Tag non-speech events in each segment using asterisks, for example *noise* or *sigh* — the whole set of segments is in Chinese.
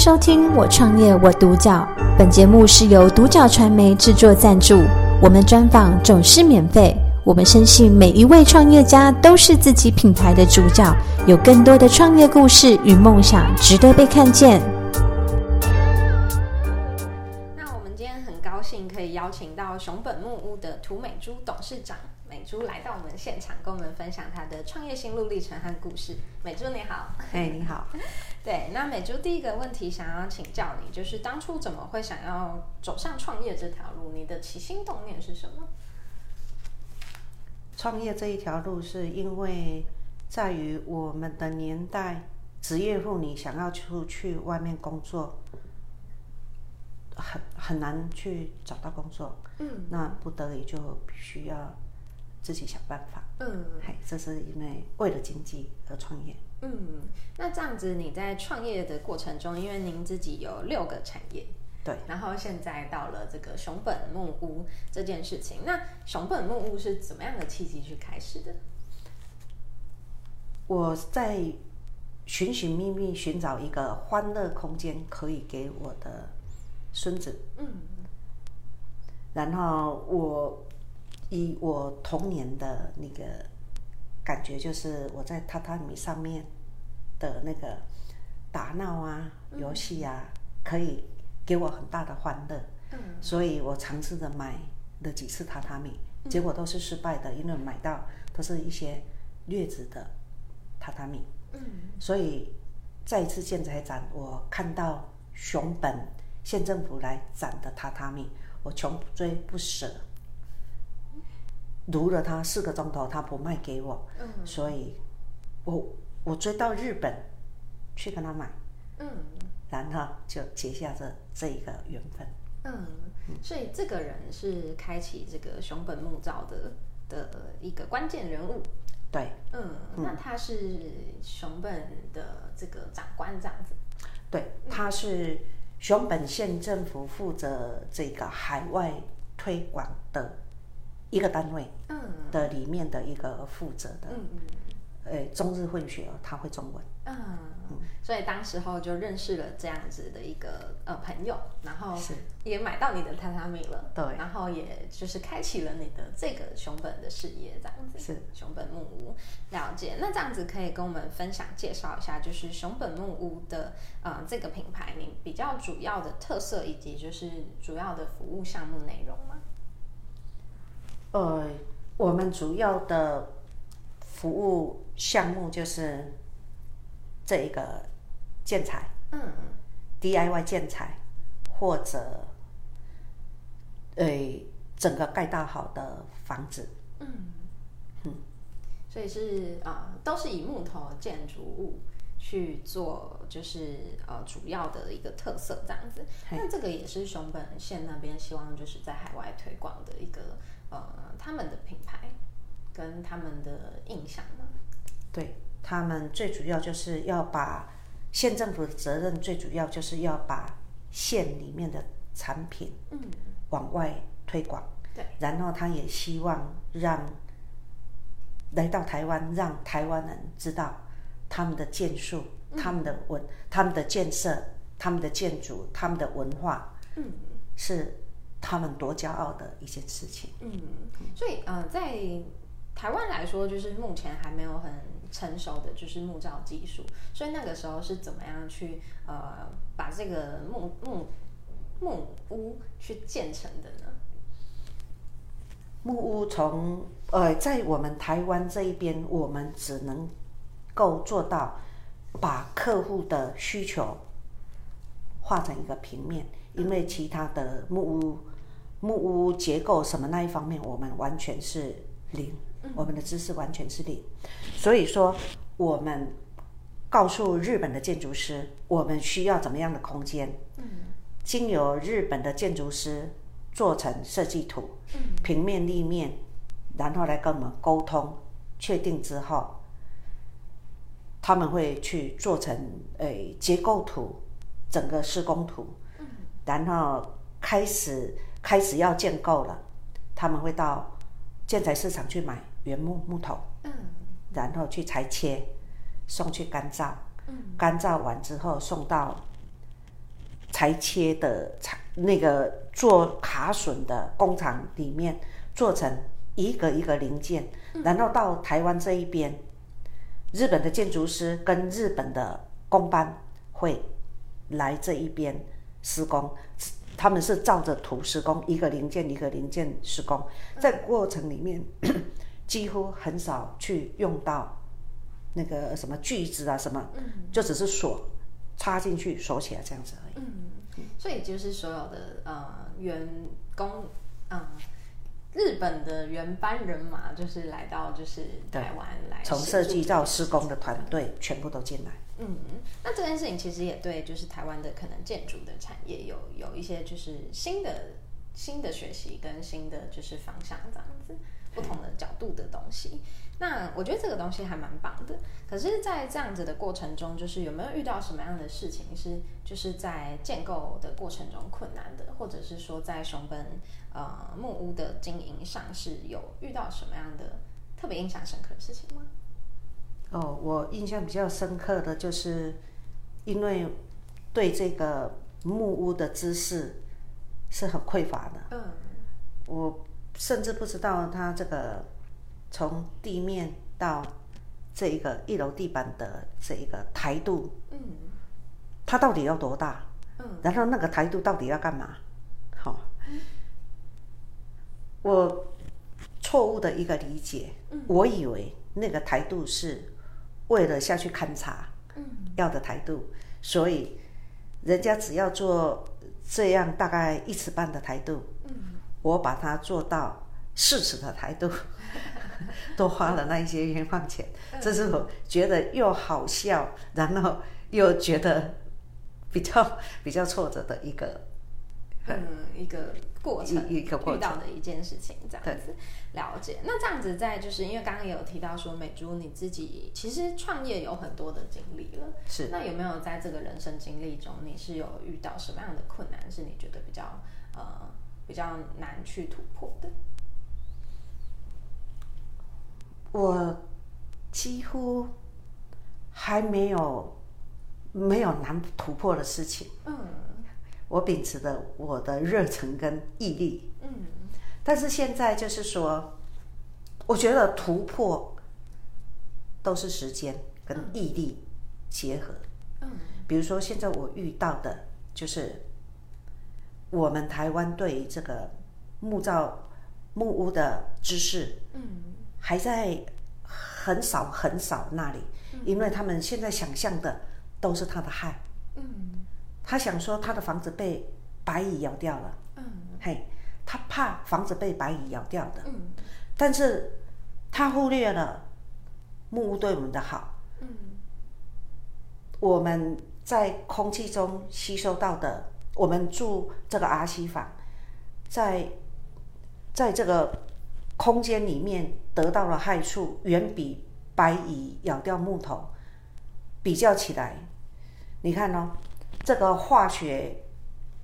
收听《我创业我独角》，本节目是由独角传媒制作赞助，我们专访总是免费。我们深信每一位创业家都是自己品牌的主角，有更多的创业故事与梦想值得被看见。那我们今天很高兴可以邀请到熊本木屋的涂美珠董事长美珠来到我们现场，跟我们分享她的创业心路历程和故事。美珠你好，哎，你好。*laughs* 对，那美珠第一个问题想要请教你，就是当初怎么会想要走上创业这条路？你的起心动念是什么？创业这一条路是因为在于我们的年代，职业妇女想要出去外面工作，很很难去找到工作。嗯，那不得已就必须要自己想办法。嗯，嘿，这是因为为了经济而创业。嗯，那这样子你在创业的过程中，因为您自己有六个产业，对，然后现在到了这个熊本木屋这件事情，那熊本木屋是怎么样的契机去开始的？我在寻寻觅觅寻找一个欢乐空间，可以给我的孙子。嗯，然后我以我童年的那个。感觉就是我在榻榻米上面的那个打闹啊、游戏啊，可以给我很大的欢乐。嗯，所以我尝试着买了几次榻榻米，结果都是失败的，因为买到都是一些劣质的榻榻米。嗯，所以再一次建材展，我看到熊本县政府来展的榻榻米，我穷追不舍。读了他四个钟头，他不卖给我，所以，我我追到日本去跟他买，嗯，然后就结下这这一个缘分，嗯，所以这个人是开启这个熊本木造的的一个关键人物，对，嗯，那他是熊本的这个长官这样子，对，他是熊本县政府负责这个海外推广的。一个单位的里面的一个负责的，呃，中日混血，他会中文，嗯，所以当时候就认识了这样子的一个呃朋友，然后也买到你的榻榻米了，对，然后也就是开启了你的这个熊本的事业，这样子是。熊本木屋，了解。那这样子可以跟我们分享介绍一下，就是熊本木屋的呃这个品牌，你比较主要的特色以及就是主要的服务项目内容吗？呃，我们主要的服务项目就是这一个建材，嗯，DIY 建材或者，呃，整个盖到好的房子，嗯。嗯，所以是啊，都是以木头建筑物去做，就是呃主要的一个特色这样子。那这个也是熊本县那边希望就是在海外推广的一个。呃，他们的品牌跟他们的印象呢？对他们最主要就是要把县政府的责任，最主要就是要把县里面的产品嗯往外推广。对，然后他也希望让来到台湾，让台湾人知道他们的建树、他们的文、他们的建设、他们的建筑、他们的文化，嗯，是。他们多骄傲的一件事情。嗯，所以呃，在台湾来说，就是目前还没有很成熟的就是木造技术。所以那个时候是怎么样去呃把这个木木木屋去建成的呢？木屋从呃在我们台湾这一边，我们只能够做到把客户的需求画成一个平面，因为其他的木屋。木屋结构什么那一方面，我们完全是零，我们的知识完全是零。所以说，我们告诉日本的建筑师，我们需要怎么样的空间，经由日本的建筑师做成设计图，平面、立面，然后来跟我们沟通，确定之后，他们会去做成诶结构图，整个施工图，然后开始。开始要建构了，他们会到建材市场去买原木木头，嗯，然后去裁切，送去干燥，嗯，干燥完之后送到裁切的裁那个做卡榫的工厂里面做成一个一个零件，然后到台湾这一边，日本的建筑师跟日本的工班会来这一边施工，他们是照着图施工，一个零件一个零件施工，在过程里面 *clears throat* 几乎很少去用到那个什么锯子啊什么，就只是锁插进去锁起来这样子而已。嗯，所以就是所有的呃员工，嗯、日本的原班人马就是来到就是台湾来从设计到施工的团队全部都进来。嗯，那这件事情其实也对，就是台湾的可能建筑的产业有有一些就是新的新的学习跟新的就是方向这样子，不同的角度的东西。那我觉得这个东西还蛮棒的。可是，在这样子的过程中，就是有没有遇到什么样的事情是就是在建构的过程中困难的，或者是说在熊本呃木屋的经营上是有遇到什么样的特别印象深刻的事情吗？哦，我印象比较深刻的就是，因为对这个木屋的知识是很匮乏的，嗯我甚至不知道它这个从地面到这一个一楼地板的这一个台度，嗯。它到底要多大？嗯。然后那个台度到底要干嘛？好、我错误的一个理解，我以为那个台度是为了下去勘察嗯。要的台度，所以人家只要做这样大概一尺半的台度，嗯我把它做到四尺的台度，*laughs* 多花了那一些冤枉钱，这是我觉得又好笑，然后又觉得比较比较挫折的一个嗯，一个过程，一一个过程。遇到的一件事情，这样子。了解。那这样子在就是因为刚刚也有提到说，美珠你自己其实创业有很多的经历了，是。那有没有在这个人生经历中，你是有遇到什么样的困难，是你觉得比较呃比较难去突破的？我几乎还没有没有难突破的事情。嗯我秉持的我的热忱跟毅力，嗯但是现在就是说，我觉得突破都是时间跟毅力结合。嗯比如说，现在我遇到的就是我们台湾对于这个木造木屋的知识嗯还在很少很少那里，因为他们现在想象的都是他的害，嗯。他想说他的房子被白蚁咬掉了，嗯。嘿，他怕房子被白蚁咬掉的，嗯。但是他忽略了木屋对我们的好，嗯。我们在空气中吸收到的，我们住这个阿西房，在在这个空间里面得到了害处，远比白蚁咬掉木头比较起来，你看哦，这个化学，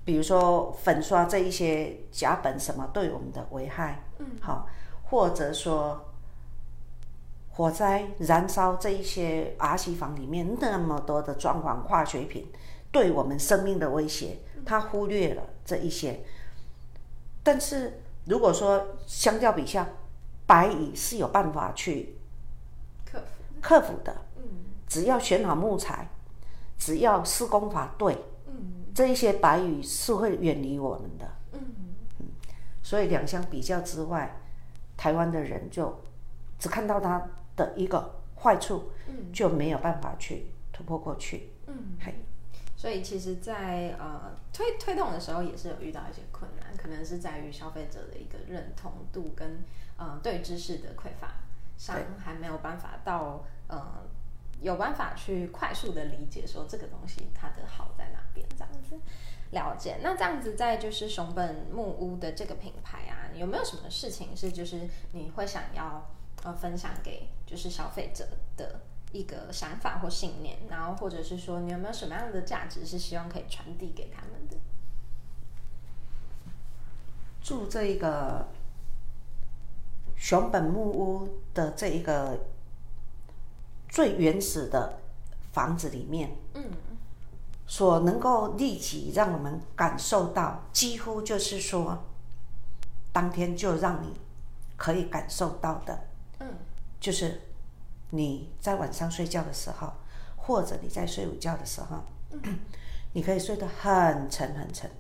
比如说粉刷这一些甲苯什么对我们的危害，嗯，好，或者说火灾燃烧这一些阿西房里面那么多的装潢化学品对我们生命的威胁，他忽略了这一些。但是如果说相较比下，白蚁是有办法去克服，克服的，嗯只要选好木材，只要施工法对，嗯这一些白蚁是会远离我们的。嗯所以两相比较之外，台湾的人就只看到它的一个坏处，嗯就没有办法去突破过去。嗯。嘿，所以其实在，呃推推动的时候也是有遇到一些困难，可能是在于消费者的一个认同度跟呃对知识的匮乏上，还没有办法到呃有办法去快速的理解说这个东西它的好在哪边这样子。了解，那这样子在就是熊本木屋的这个品牌啊，有没有什么事情是就是你会想要呃分享给就是消费者的一个想法或信念，然后或者是说你有没有什么样的价值是希望可以传递给他们的？住这一个熊本木屋的这一个最原始的房子里面，嗯所能够立即让我们感受到，几乎就是说，当天就让你可以感受到的，嗯，就是你在晚上睡觉的时候，或者你在睡午觉的时候，*clears throat* 你可以睡得很沉很沉，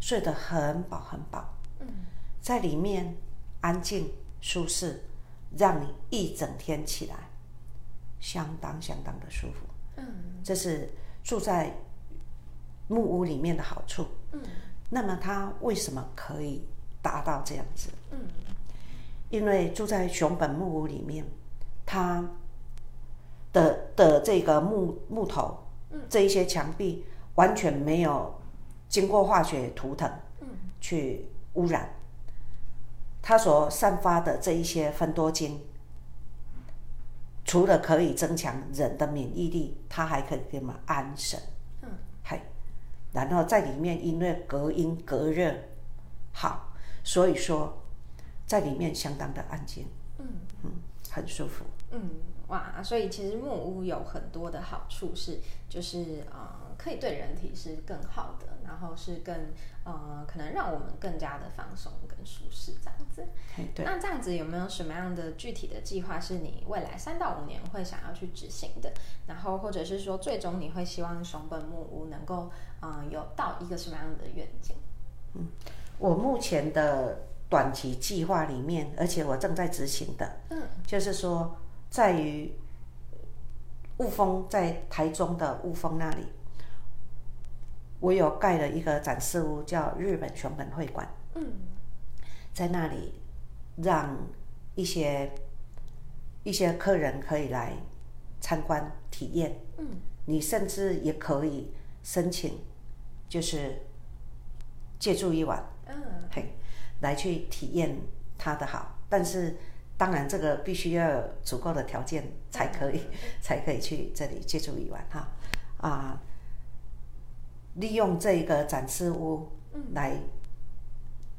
睡得很饱很饱，在里面安静舒适，让你一整天起来相当相当的舒服。嗯这是住在木屋里面的好处。嗯那么它为什么可以达到这样子？嗯因为住在熊本木屋里面，它的的这个木木头，这一些墙壁完全没有经过化学涂层嗯去污染，它所散发的这一些分多精，除了可以增强人的免疫力，它还可以给我们安神。嗯，嗨，然后在里面因为隔音隔热好，所以说在里面相当的安静，很舒服。嗯，哇，所以其实木屋有很多的好处是，就是呃，可以对人体是更好的，然后是更呃，可能让我们更加的放松跟舒适这样子。对。那这样子有没有什么样的具体的计划是你未来三到五年会想要去执行的？然后或者是说，最终你会希望熊本木屋能够嗯、呃有到一个什么样的愿景？嗯我目前的短期计划里面，而且我正在执行的，嗯。就是说在于雾峰在台中的雾峰那里，我有盖了一个展示屋，叫日本熊本会馆，嗯。在那里让一些一些客人可以来参观体验。嗯。你甚至也可以申请，就是借住一晚，嗯。嘿，来去体验它的好。但是当然，这个必须要有足够的条件才可以，*laughs* 才可以去这里借住一晚哈。啊，利用这个展示屋来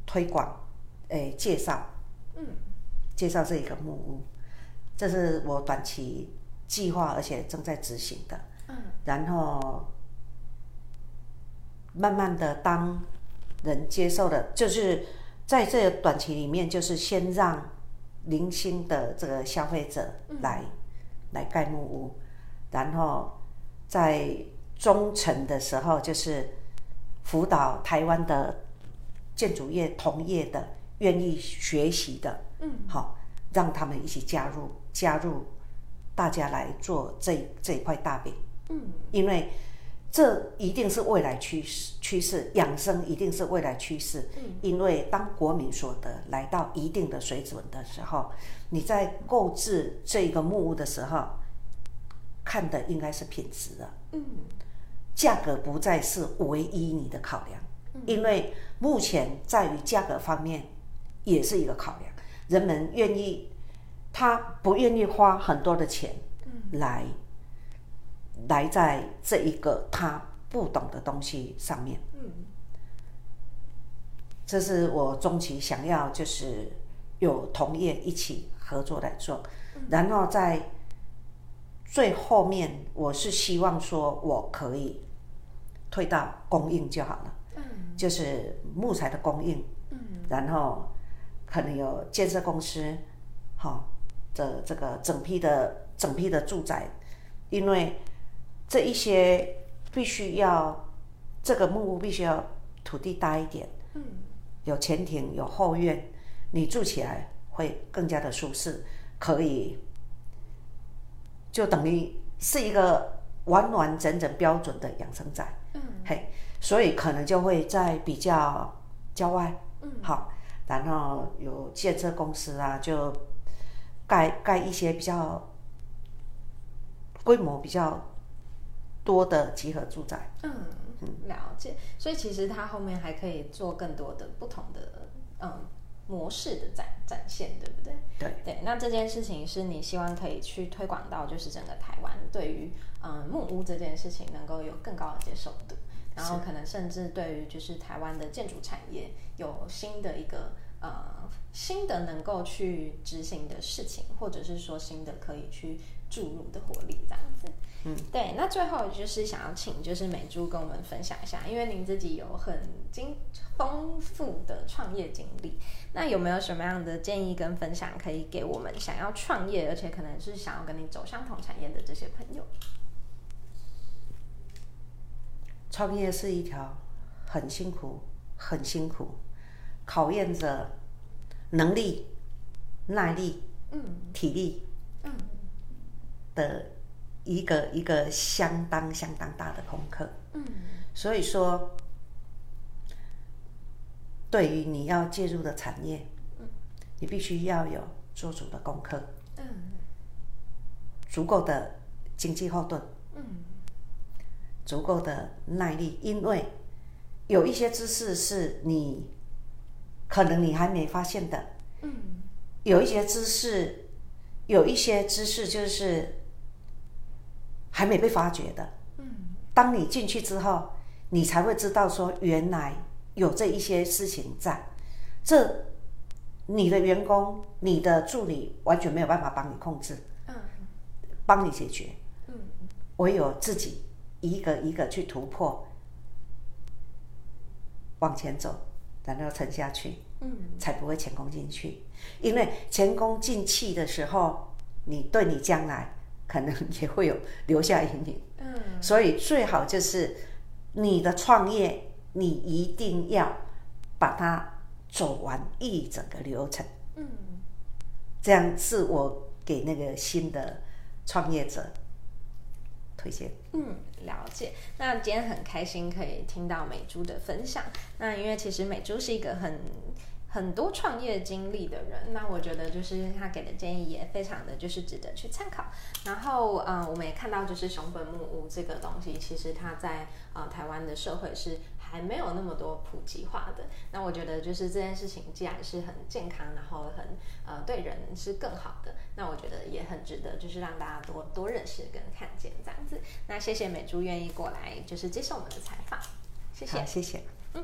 推广，诶，介绍嗯介绍这一个木屋，这是我短期计划，而且正在执行的。嗯然后慢慢的，当人接受了，就是在这个短期里面，就是先让零星的这个消费者来、来盖木屋，然后在中层的时候，就是辅导台湾的建筑业同业的愿意学习的，嗯，好，让他们一起加入加入，大家来做这这一块大饼。嗯。因为这一定是未来趋势，趋势养生一定是未来趋势。嗯因为当国民所得来到一定的水准的时候，你在购置这个木屋的时候，看的应该是品质了，嗯价格不再是唯一你的考量，因为目前在于价格方面也是一个考量，人们愿意，他不愿意花很多的钱来。来在这一个他不懂的东西上面，嗯这是我中期想要就是有同业一起合作来做，然后在最后面，我是希望说我可以退到供应就好了，嗯就是木材的供应，嗯然后可能有建设公司，好、的这个整批的整批的住宅，因为这一些必须要这个木屋必须要土地大一点，嗯有前庭有后院，你住起来会更加的舒适，可以就等于是一个完完整整标准的养生宅。嗯。嘿，所以可能就会在比较郊外，嗯，好，然后有建设公司啊，就盖盖一些比较规模比较多的集合住宅。嗯，了解。所以其实它后面还可以做更多的不同的嗯模式的展展现，对不对？对对。那这件事情是你希望可以去推广到，就是整个台湾对于嗯木屋这件事情能够有更高的接受度，然后可能甚至对于就是台湾的建筑产业有新的一个。呃，新的能够去执行的事情，或者是说新的可以去注入的活力，这样子。嗯，对。那最后就是想要请就是美珠跟我们分享一下，因为您自己有很经丰富的创业经历，那有没有什么样的建议跟分享可以给我们想要创业，而且可能是想要跟你走相同产业的这些朋友？创业是一条很辛苦、很辛苦，考验着能力、耐力、嗯、体力，嗯，的一个一个相当相当大的功课。嗯，所以说，对于你要介入的产业，嗯，你必须要有做足的功课，嗯，足够的经济后盾，嗯。足够的耐力，因为有一些知识是你可能你还没发现的，嗯，有一些知识，有一些知识就是还没被发掘的，嗯，当你进去之后，你才会知道说原来有这一些事情在，这你的员工、你的助理完全没有办法帮你控制，嗯，帮你解决，嗯，唯有自己。一个一个去突破，往前走，然后沉下去，嗯，才不会前功尽弃。因为前功尽弃的时候，你对你将来可能也会有留下阴影。嗯，所以最好就是你的创业，你一定要把它走完一整个流程。嗯，这样是我给那个新的创业者。推荐，嗯，了解。那今天很开心可以听到美珠的分享。那因为其实美珠是一个很很多创业经历的人，那我觉得就是他给的建议也非常的就是值得去参考。然后，嗯，我们也看到就是熊本木屋这个东西，其实它在呃台湾的社会是。还没有那么多普及化的，那我觉得就是这件事情既然是很健康，然后很呃对人是更好的，那我觉得也很值得，就是让大家多多认识跟看见这样子。那谢谢美珠愿意过来，就是接受我们的采访，谢谢，谢谢，嗯。